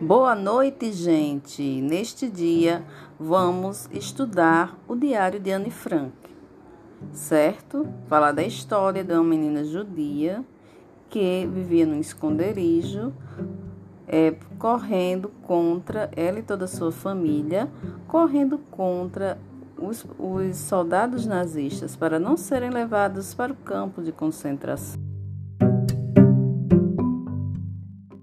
Boa noite, gente. Neste dia vamos estudar o Diário de Anne Frank, certo? Falar da história de uma menina judia que vivia num esconderijo, é, correndo contra ela e toda a sua família, correndo contra os, os soldados nazistas para não serem levados para o campo de concentração.